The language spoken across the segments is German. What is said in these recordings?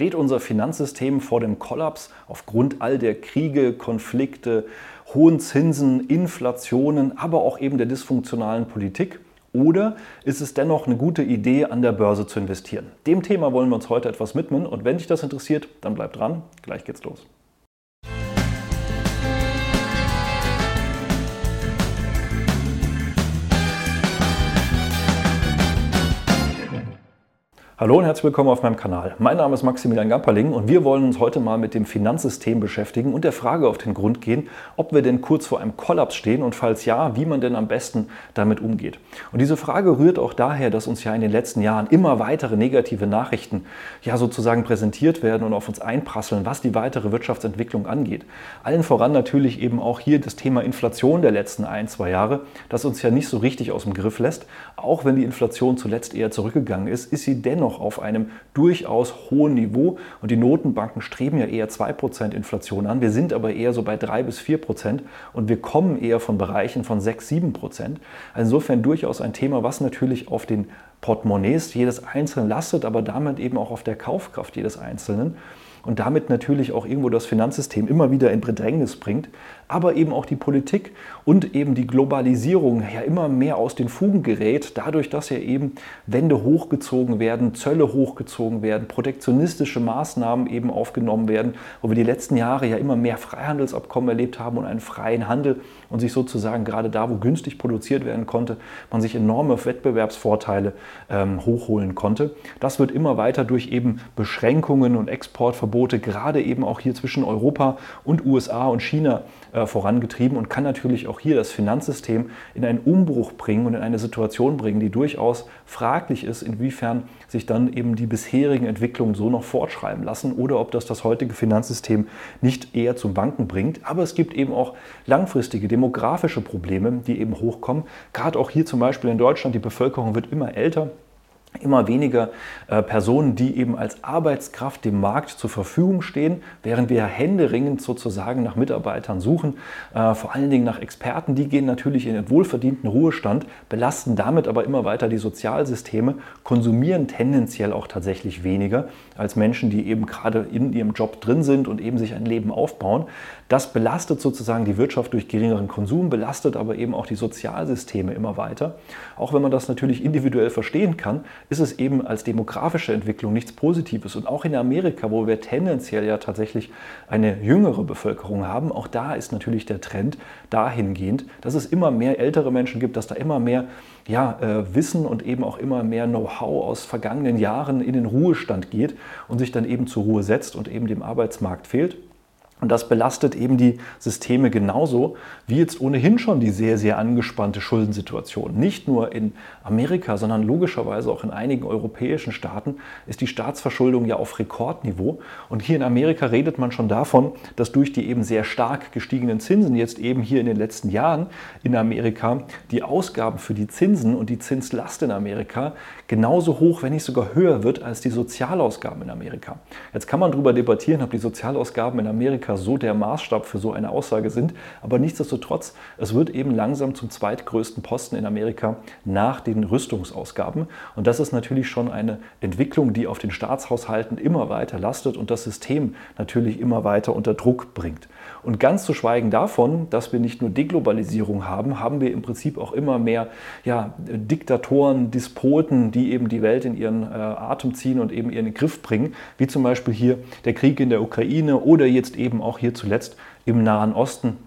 Steht unser Finanzsystem vor dem Kollaps aufgrund all der Kriege, Konflikte, hohen Zinsen, Inflationen, aber auch eben der dysfunktionalen Politik? Oder ist es dennoch eine gute Idee, an der Börse zu investieren? Dem Thema wollen wir uns heute etwas widmen und wenn dich das interessiert, dann bleib dran. Gleich geht's los. Hallo und herzlich willkommen auf meinem Kanal. Mein Name ist Maximilian Gamperling und wir wollen uns heute mal mit dem Finanzsystem beschäftigen und der Frage auf den Grund gehen, ob wir denn kurz vor einem Kollaps stehen und falls ja, wie man denn am besten damit umgeht. Und diese Frage rührt auch daher, dass uns ja in den letzten Jahren immer weitere negative Nachrichten ja sozusagen präsentiert werden und auf uns einprasseln, was die weitere Wirtschaftsentwicklung angeht. Allen voran natürlich eben auch hier das Thema Inflation der letzten ein, zwei Jahre, das uns ja nicht so richtig aus dem Griff lässt. Auch wenn die Inflation zuletzt eher zurückgegangen ist, ist sie dennoch noch auf einem durchaus hohen Niveau und die Notenbanken streben ja eher 2% Inflation an. Wir sind aber eher so bei 3 bis 4% und wir kommen eher von Bereichen von 6, 7%. Also insofern durchaus ein Thema, was natürlich auf den Portemonnaies jedes Einzelnen lastet, aber damit eben auch auf der Kaufkraft jedes Einzelnen und damit natürlich auch irgendwo das Finanzsystem immer wieder in Bedrängnis bringt, aber eben auch die Politik und eben die Globalisierung ja immer mehr aus den Fugen gerät, dadurch, dass ja eben Wände hochgezogen werden, Zölle hochgezogen werden, protektionistische Maßnahmen eben aufgenommen werden, wo wir die letzten Jahre ja immer mehr Freihandelsabkommen erlebt haben und einen freien Handel und sich sozusagen gerade da, wo günstig produziert werden konnte, man sich enorme Wettbewerbsvorteile ähm, hochholen konnte. Das wird immer weiter durch eben Beschränkungen und Exportverbote Verbote gerade eben auch hier zwischen Europa und USA und China äh, vorangetrieben und kann natürlich auch hier das Finanzsystem in einen Umbruch bringen und in eine Situation bringen, die durchaus fraglich ist, inwiefern sich dann eben die bisherigen Entwicklungen so noch fortschreiben lassen oder ob das das heutige Finanzsystem nicht eher zum Banken bringt. Aber es gibt eben auch langfristige demografische Probleme, die eben hochkommen. Gerade auch hier zum Beispiel in Deutschland, die Bevölkerung wird immer älter immer weniger äh, Personen, die eben als Arbeitskraft dem Markt zur Verfügung stehen, während wir händeringend sozusagen nach Mitarbeitern suchen, äh, vor allen Dingen nach Experten, die gehen natürlich in den wohlverdienten Ruhestand, belasten damit aber immer weiter die Sozialsysteme, konsumieren tendenziell auch tatsächlich weniger als Menschen, die eben gerade in ihrem Job drin sind und eben sich ein Leben aufbauen. Das belastet sozusagen die Wirtschaft durch geringeren Konsum, belastet aber eben auch die Sozialsysteme immer weiter. Auch wenn man das natürlich individuell verstehen kann, ist es eben als demografische Entwicklung nichts Positives. Und auch in Amerika, wo wir tendenziell ja tatsächlich eine jüngere Bevölkerung haben, auch da ist natürlich der Trend dahingehend, dass es immer mehr ältere Menschen gibt, dass da immer mehr ja, äh, Wissen und eben auch immer mehr Know-how aus vergangenen Jahren in den Ruhestand geht und sich dann eben zur Ruhe setzt und eben dem Arbeitsmarkt fehlt. Und das belastet eben die Systeme genauso wie jetzt ohnehin schon die sehr, sehr angespannte Schuldensituation. Nicht nur in Amerika, sondern logischerweise auch in einigen europäischen Staaten ist die Staatsverschuldung ja auf Rekordniveau. Und hier in Amerika redet man schon davon, dass durch die eben sehr stark gestiegenen Zinsen jetzt eben hier in den letzten Jahren in Amerika die Ausgaben für die Zinsen und die Zinslast in Amerika genauso hoch, wenn nicht sogar höher wird als die Sozialausgaben in Amerika. Jetzt kann man darüber debattieren, ob die Sozialausgaben in Amerika Amerika so der Maßstab für so eine Aussage sind. Aber nichtsdestotrotz, es wird eben langsam zum zweitgrößten Posten in Amerika nach den Rüstungsausgaben. Und das ist natürlich schon eine Entwicklung, die auf den Staatshaushalten immer weiter lastet und das System natürlich immer weiter unter Druck bringt. Und ganz zu schweigen davon, dass wir nicht nur Deglobalisierung haben, haben wir im Prinzip auch immer mehr ja, Diktatoren, Despoten, die eben die Welt in ihren äh, Atem ziehen und eben ihren Griff bringen, wie zum Beispiel hier der Krieg in der Ukraine oder jetzt eben auch hier zuletzt im Nahen Osten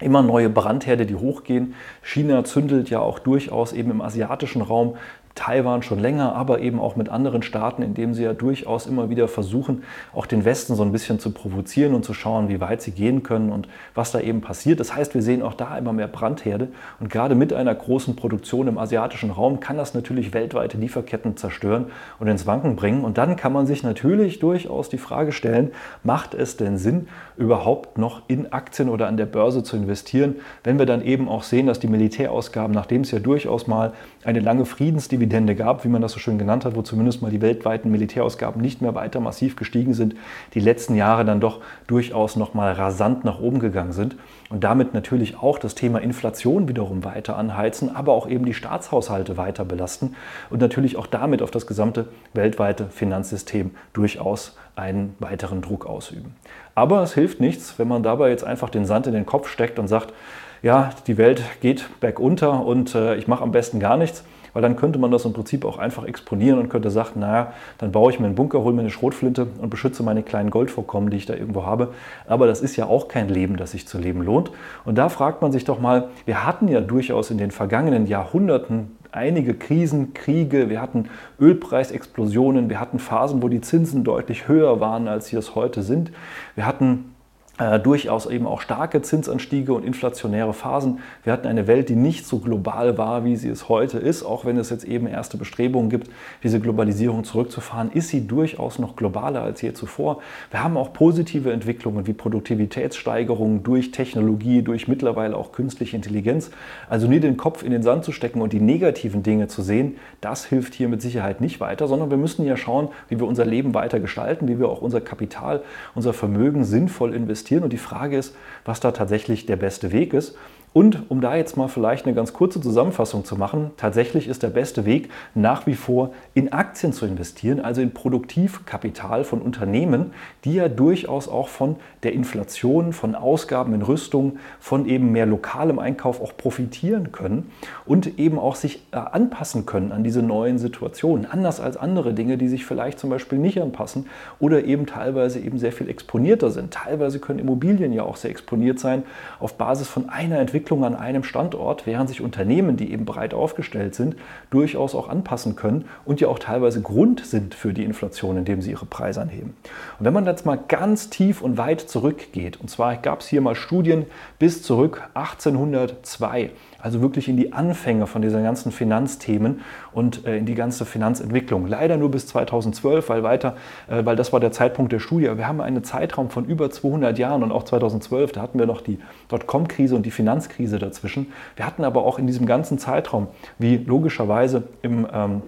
immer neue Brandherde, die hochgehen. China zündelt ja auch durchaus eben im asiatischen Raum Taiwan schon länger, aber eben auch mit anderen Staaten, indem sie ja durchaus immer wieder versuchen, auch den Westen so ein bisschen zu provozieren und zu schauen, wie weit sie gehen können und was da eben passiert. Das heißt, wir sehen auch da immer mehr Brandherde und gerade mit einer großen Produktion im asiatischen Raum kann das natürlich weltweite Lieferketten zerstören und ins Wanken bringen. Und dann kann man sich natürlich durchaus die Frage stellen, macht es denn Sinn, überhaupt noch in Aktien oder an der Börse zu investieren, wenn wir dann eben auch sehen, dass die Militärausgaben, nachdem es ja durchaus mal eine lange Friedensdividende Dividende gab, wie man das so schön genannt hat, wo zumindest mal die weltweiten Militärausgaben nicht mehr weiter massiv gestiegen sind, die letzten Jahre dann doch durchaus nochmal rasant nach oben gegangen sind und damit natürlich auch das Thema Inflation wiederum weiter anheizen, aber auch eben die Staatshaushalte weiter belasten und natürlich auch damit auf das gesamte weltweite Finanzsystem durchaus einen weiteren Druck ausüben. Aber es hilft nichts, wenn man dabei jetzt einfach den Sand in den Kopf steckt und sagt, ja, die Welt geht bergunter und äh, ich mache am besten gar nichts, weil dann könnte man das im Prinzip auch einfach exponieren und könnte sagen, naja, dann baue ich mir einen Bunker, hole mir eine Schrotflinte und beschütze meine kleinen Goldvorkommen, die ich da irgendwo habe. Aber das ist ja auch kein Leben, das sich zu leben lohnt. Und da fragt man sich doch mal, wir hatten ja durchaus in den vergangenen Jahrhunderten einige Krisen, Kriege, wir hatten Ölpreisexplosionen, wir hatten Phasen, wo die Zinsen deutlich höher waren, als sie es heute sind. Wir hatten äh, durchaus eben auch starke Zinsanstiege und inflationäre Phasen. Wir hatten eine Welt, die nicht so global war, wie sie es heute ist, auch wenn es jetzt eben erste Bestrebungen gibt, diese Globalisierung zurückzufahren, ist sie durchaus noch globaler als je zuvor. Wir haben auch positive Entwicklungen wie Produktivitätssteigerungen durch Technologie, durch mittlerweile auch künstliche Intelligenz. Also nie den Kopf in den Sand zu stecken und die negativen Dinge zu sehen, das hilft hier mit Sicherheit nicht weiter, sondern wir müssen ja schauen, wie wir unser Leben weiter gestalten, wie wir auch unser Kapital, unser Vermögen sinnvoll investieren investieren. Und die Frage ist, was da tatsächlich der beste Weg ist. Und um da jetzt mal vielleicht eine ganz kurze Zusammenfassung zu machen, tatsächlich ist der beste Weg nach wie vor in Aktien zu investieren, also in Produktivkapital von Unternehmen, die ja durchaus auch von der Inflation, von Ausgaben in Rüstung, von eben mehr lokalem Einkauf auch profitieren können und eben auch sich äh, anpassen können an diese neuen Situationen, anders als andere Dinge, die sich vielleicht zum Beispiel nicht anpassen oder eben teilweise eben sehr viel exponierter sind. Teilweise können Immobilien ja auch sehr exponiert sein auf Basis von einer Entwicklung Entwicklung an einem Standort, während sich Unternehmen, die eben breit aufgestellt sind, durchaus auch anpassen können und ja auch teilweise Grund sind für die Inflation, indem sie ihre Preise anheben. Und wenn man jetzt mal ganz tief und weit zurückgeht, und zwar gab es hier mal Studien bis zurück 1802, also wirklich in die Anfänge von diesen ganzen Finanzthemen und äh, in die ganze Finanzentwicklung. Leider nur bis 2012, weil weiter, äh, weil das war der Zeitpunkt der Studie. Wir haben einen Zeitraum von über 200 Jahren und auch 2012, da hatten wir noch die Dotcom-Krise und die Finanzkrise dazwischen. Wir hatten aber auch in diesem ganzen Zeitraum, wie logischerweise im ähm,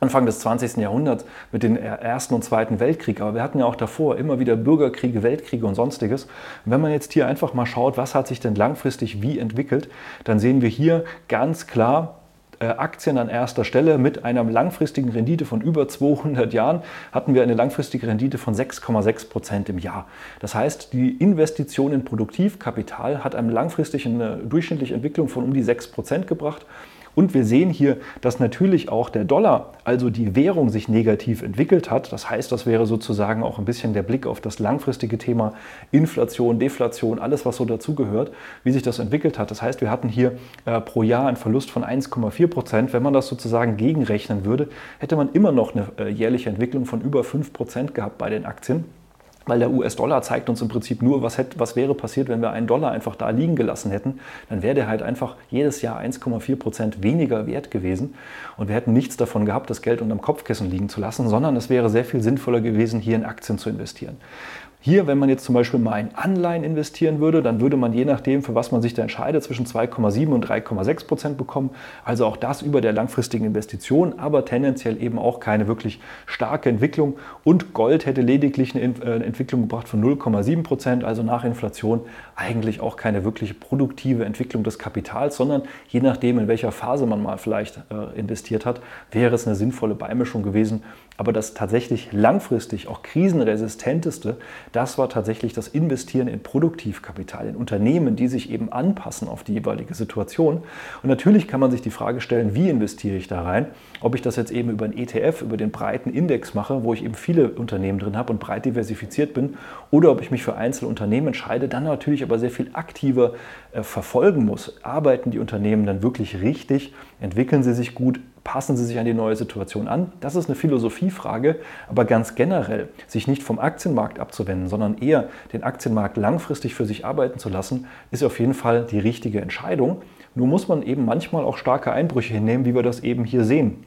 Anfang des 20. Jahrhunderts mit dem Ersten und Zweiten Weltkrieg. Aber wir hatten ja auch davor immer wieder Bürgerkriege, Weltkriege und sonstiges. Wenn man jetzt hier einfach mal schaut, was hat sich denn langfristig wie entwickelt, dann sehen wir hier ganz klar, äh, Aktien an erster Stelle mit einer langfristigen Rendite von über 200 Jahren hatten wir eine langfristige Rendite von 6,6 Prozent im Jahr. Das heißt, die Investition in Produktivkapital hat einem langfristigen eine durchschnittliche Entwicklung von um die 6 Prozent gebracht. Und wir sehen hier, dass natürlich auch der Dollar, also die Währung, sich negativ entwickelt hat. Das heißt, das wäre sozusagen auch ein bisschen der Blick auf das langfristige Thema Inflation, Deflation, alles, was so dazugehört, wie sich das entwickelt hat. Das heißt, wir hatten hier äh, pro Jahr einen Verlust von 1,4 Prozent. Wenn man das sozusagen gegenrechnen würde, hätte man immer noch eine äh, jährliche Entwicklung von über 5 Prozent gehabt bei den Aktien weil der US-Dollar zeigt uns im Prinzip nur, was, hätte, was wäre passiert, wenn wir einen Dollar einfach da liegen gelassen hätten. Dann wäre der halt einfach jedes Jahr 1,4 Prozent weniger wert gewesen und wir hätten nichts davon gehabt, das Geld unterm Kopfkissen liegen zu lassen, sondern es wäre sehr viel sinnvoller gewesen, hier in Aktien zu investieren. Hier, wenn man jetzt zum Beispiel mal in Anleihen investieren würde, dann würde man je nachdem, für was man sich da entscheidet, zwischen 2,7 und 3,6 Prozent bekommen. Also auch das über der langfristigen Investition, aber tendenziell eben auch keine wirklich starke Entwicklung. Und Gold hätte lediglich eine äh, Entwicklung gebracht von 0,7 Prozent, also nach Inflation eigentlich auch keine wirklich produktive Entwicklung des Kapitals, sondern je nachdem, in welcher Phase man mal vielleicht äh, investiert hat, wäre es eine sinnvolle Beimischung gewesen. Aber das tatsächlich langfristig auch krisenresistenteste, das war tatsächlich das Investieren in Produktivkapital, in Unternehmen, die sich eben anpassen auf die jeweilige Situation. Und natürlich kann man sich die Frage stellen, wie investiere ich da rein? Ob ich das jetzt eben über einen ETF, über den breiten Index mache, wo ich eben viele Unternehmen drin habe und breit diversifiziert bin, oder ob ich mich für einzelne Unternehmen entscheide, dann natürlich aber sehr viel aktiver äh, verfolgen muss. Arbeiten die Unternehmen dann wirklich richtig? Entwickeln sie sich gut? Passen sie sich an die neue Situation an? Das ist eine Philosophiefrage, aber ganz generell sich nicht vom Aktienmarkt abzuwenden, sondern eher den Aktienmarkt langfristig für sich arbeiten zu lassen, ist auf jeden Fall die richtige Entscheidung. Nur muss man eben manchmal auch starke Einbrüche hinnehmen, wie wir das eben hier sehen.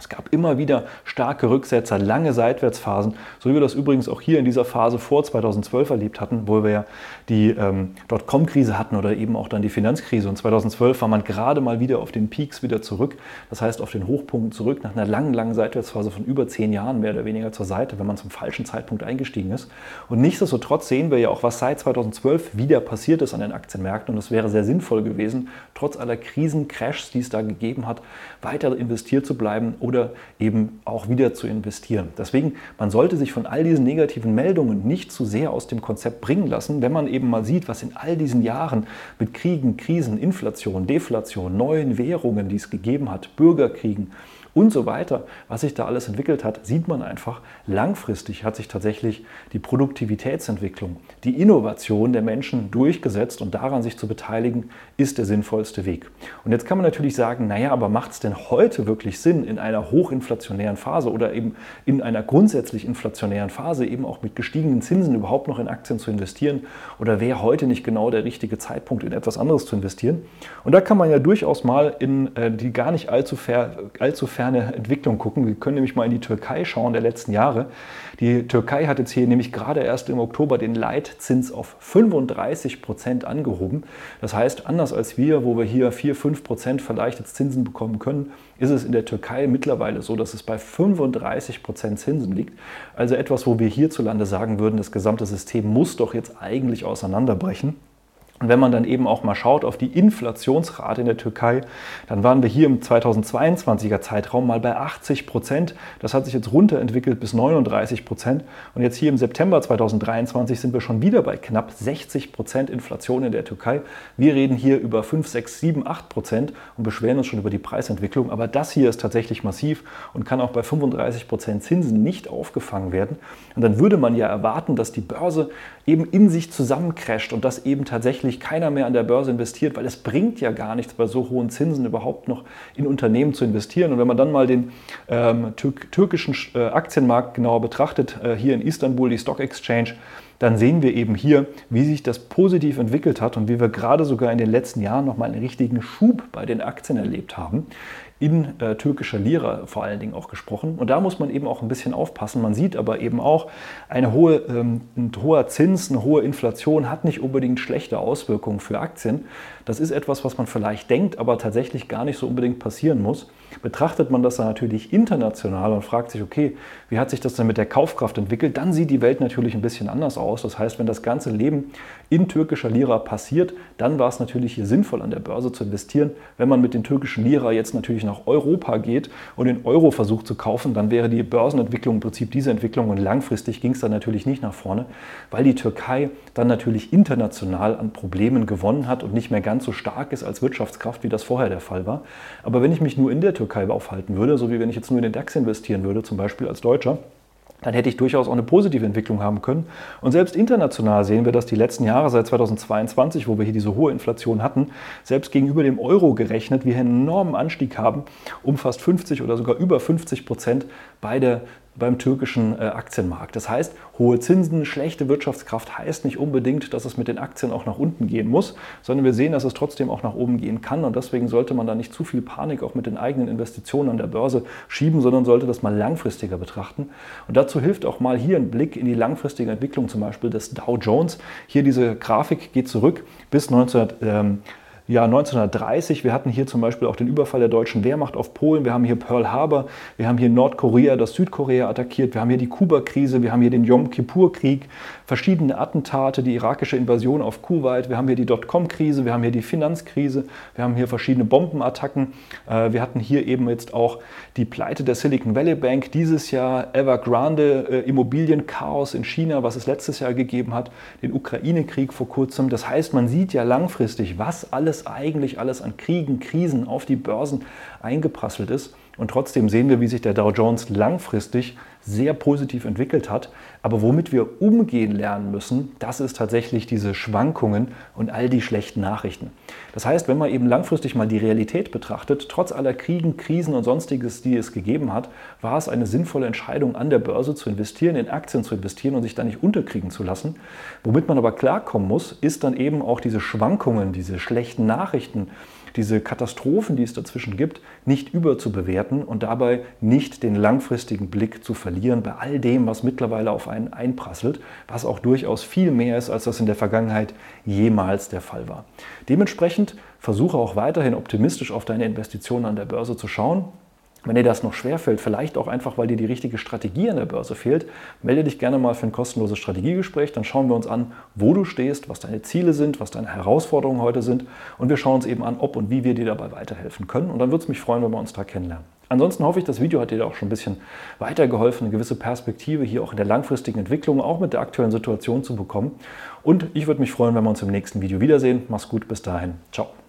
Es gab immer wieder starke Rücksetzer, lange Seitwärtsphasen, so wie wir das übrigens auch hier in dieser Phase vor 2012 erlebt hatten, wo wir ja die ähm, Dotcom-Krise hatten oder eben auch dann die Finanzkrise. Und 2012 war man gerade mal wieder auf den Peaks wieder zurück, das heißt auf den Hochpunkt zurück, nach einer langen, langen Seitwärtsphase von über zehn Jahren mehr oder weniger zur Seite, wenn man zum falschen Zeitpunkt eingestiegen ist. Und nichtsdestotrotz sehen wir ja auch, was seit 2012 wieder passiert ist an den Aktienmärkten. Und es wäre sehr sinnvoll gewesen, trotz aller Krisen, Crashs, die es da gegeben hat, weiter investiert zu bleiben oder eben auch wieder zu investieren. Deswegen, man sollte sich von all diesen negativen Meldungen nicht zu sehr aus dem Konzept bringen lassen, wenn man eben mal sieht, was in all diesen Jahren mit Kriegen, Krisen, Inflation, Deflation, neuen Währungen, die es gegeben hat, Bürgerkriegen, und so weiter, was sich da alles entwickelt hat, sieht man einfach, langfristig hat sich tatsächlich die Produktivitätsentwicklung, die Innovation der Menschen durchgesetzt und daran sich zu beteiligen, ist der sinnvollste Weg. Und jetzt kann man natürlich sagen, naja, aber macht es denn heute wirklich Sinn, in einer hochinflationären Phase oder eben in einer grundsätzlich inflationären Phase eben auch mit gestiegenen Zinsen überhaupt noch in Aktien zu investieren? Oder wäre heute nicht genau der richtige Zeitpunkt, in etwas anderes zu investieren? Und da kann man ja durchaus mal in äh, die gar nicht allzu, fair, allzu fair ferne Entwicklung gucken. Wir können nämlich mal in die Türkei schauen der letzten Jahre. Die Türkei hat jetzt hier nämlich gerade erst im Oktober den Leitzins auf 35 Prozent angehoben. Das heißt, anders als wir, wo wir hier 4, 5 Prozent vielleicht jetzt Zinsen bekommen können, ist es in der Türkei mittlerweile so, dass es bei 35 Prozent Zinsen liegt. Also etwas, wo wir hierzulande sagen würden, das gesamte System muss doch jetzt eigentlich auseinanderbrechen. Und wenn man dann eben auch mal schaut auf die Inflationsrate in der Türkei, dann waren wir hier im 2022er Zeitraum mal bei 80 Prozent. Das hat sich jetzt runterentwickelt bis 39 Prozent. Und jetzt hier im September 2023 sind wir schon wieder bei knapp 60 Prozent Inflation in der Türkei. Wir reden hier über 5, 6, 7, 8 Prozent und beschweren uns schon über die Preisentwicklung. Aber das hier ist tatsächlich massiv und kann auch bei 35 Prozent Zinsen nicht aufgefangen werden. Und dann würde man ja erwarten, dass die Börse eben in sich zusammencrasht und dass eben tatsächlich natürlich keiner mehr an der Börse investiert, weil es bringt ja gar nichts, bei so hohen Zinsen überhaupt noch in Unternehmen zu investieren. Und wenn man dann mal den ähm, türk türkischen äh, Aktienmarkt genauer betrachtet, äh, hier in Istanbul, die Stock Exchange, dann sehen wir eben hier, wie sich das positiv entwickelt hat und wie wir gerade sogar in den letzten Jahren nochmal einen richtigen Schub bei den Aktien erlebt haben in äh, türkischer Lira vor allen Dingen auch gesprochen. Und da muss man eben auch ein bisschen aufpassen. Man sieht aber eben auch, eine hohe, ähm, ein hoher Zins, eine hohe Inflation hat nicht unbedingt schlechte Auswirkungen für Aktien. Das ist etwas, was man vielleicht denkt, aber tatsächlich gar nicht so unbedingt passieren muss. Betrachtet man das dann natürlich international und fragt sich, okay, wie hat sich das denn mit der Kaufkraft entwickelt, dann sieht die Welt natürlich ein bisschen anders aus. Das heißt, wenn das ganze Leben in türkischer Lira passiert, dann war es natürlich hier sinnvoll, an der Börse zu investieren. Wenn man mit den türkischen Lira jetzt natürlich nach Europa geht und den Euro versucht zu kaufen, dann wäre die Börsenentwicklung im Prinzip diese Entwicklung und langfristig ging es dann natürlich nicht nach vorne, weil die Türkei dann natürlich international an Problemen gewonnen hat und nicht mehr ganz so stark ist als Wirtschaftskraft, wie das vorher der Fall war. Aber wenn ich mich nur in der Türkei aufhalten würde, so wie wenn ich jetzt nur in den DAX investieren würde, zum Beispiel als Deutscher, dann hätte ich durchaus auch eine positive Entwicklung haben können. Und selbst international sehen wir, dass die letzten Jahre seit 2022, wo wir hier diese hohe Inflation hatten, selbst gegenüber dem Euro gerechnet, wir einen enormen Anstieg haben, um fast 50 oder sogar über 50 Prozent bei der beim türkischen äh, Aktienmarkt. Das heißt, hohe Zinsen, schlechte Wirtschaftskraft heißt nicht unbedingt, dass es mit den Aktien auch nach unten gehen muss, sondern wir sehen, dass es trotzdem auch nach oben gehen kann. Und deswegen sollte man da nicht zu viel Panik auch mit den eigenen Investitionen an der Börse schieben, sondern sollte das mal langfristiger betrachten. Und dazu hilft auch mal hier ein Blick in die langfristige Entwicklung zum Beispiel des Dow Jones. Hier diese Grafik geht zurück bis 1900. Ähm, Jahr 1930. Wir hatten hier zum Beispiel auch den Überfall der deutschen Wehrmacht auf Polen. Wir haben hier Pearl Harbor. Wir haben hier Nordkorea, das Südkorea attackiert. Wir haben hier die Kuba-Krise. Wir haben hier den Yom Kippur-Krieg, verschiedene Attentate, die irakische Invasion auf Kuwait. Wir haben hier die Dotcom-Krise. Wir haben hier die Finanzkrise. Wir haben hier verschiedene Bombenattacken. Äh, wir hatten hier eben jetzt auch die Pleite der Silicon Valley Bank dieses Jahr, Evergrande, äh, Immobilienchaos in China, was es letztes Jahr gegeben hat, den Ukraine-Krieg vor kurzem. Das heißt, man sieht ja langfristig, was alles eigentlich alles an Kriegen, Krisen auf die Börsen eingeprasselt ist. Und trotzdem sehen wir, wie sich der Dow Jones langfristig sehr positiv entwickelt hat. Aber womit wir umgehen lernen müssen, das ist tatsächlich diese Schwankungen und all die schlechten Nachrichten. Das heißt, wenn man eben langfristig mal die Realität betrachtet, trotz aller Kriegen, Krisen und sonstiges, die es gegeben hat, war es eine sinnvolle Entscheidung, an der Börse zu investieren, in Aktien zu investieren und sich da nicht unterkriegen zu lassen. Womit man aber klarkommen muss, ist dann eben auch diese Schwankungen, diese schlechten Nachrichten, diese Katastrophen, die es dazwischen gibt, nicht überzubewerten und dabei nicht den langfristigen Blick zu verlieren bei all dem, was mittlerweile auf einen einprasselt, was auch durchaus viel mehr ist, als das in der Vergangenheit jemals der Fall war. Dementsprechend versuche auch weiterhin optimistisch auf deine Investitionen an der Börse zu schauen. Wenn dir das noch schwerfällt, vielleicht auch einfach, weil dir die richtige Strategie an der Börse fehlt, melde dich gerne mal für ein kostenloses Strategiegespräch. Dann schauen wir uns an, wo du stehst, was deine Ziele sind, was deine Herausforderungen heute sind. Und wir schauen uns eben an, ob und wie wir dir dabei weiterhelfen können. Und dann würde es mich freuen, wenn wir uns da kennenlernen. Ansonsten hoffe ich, das Video hat dir auch schon ein bisschen weitergeholfen, eine gewisse Perspektive hier auch in der langfristigen Entwicklung, auch mit der aktuellen Situation zu bekommen. Und ich würde mich freuen, wenn wir uns im nächsten Video wiedersehen. Mach's gut, bis dahin. Ciao.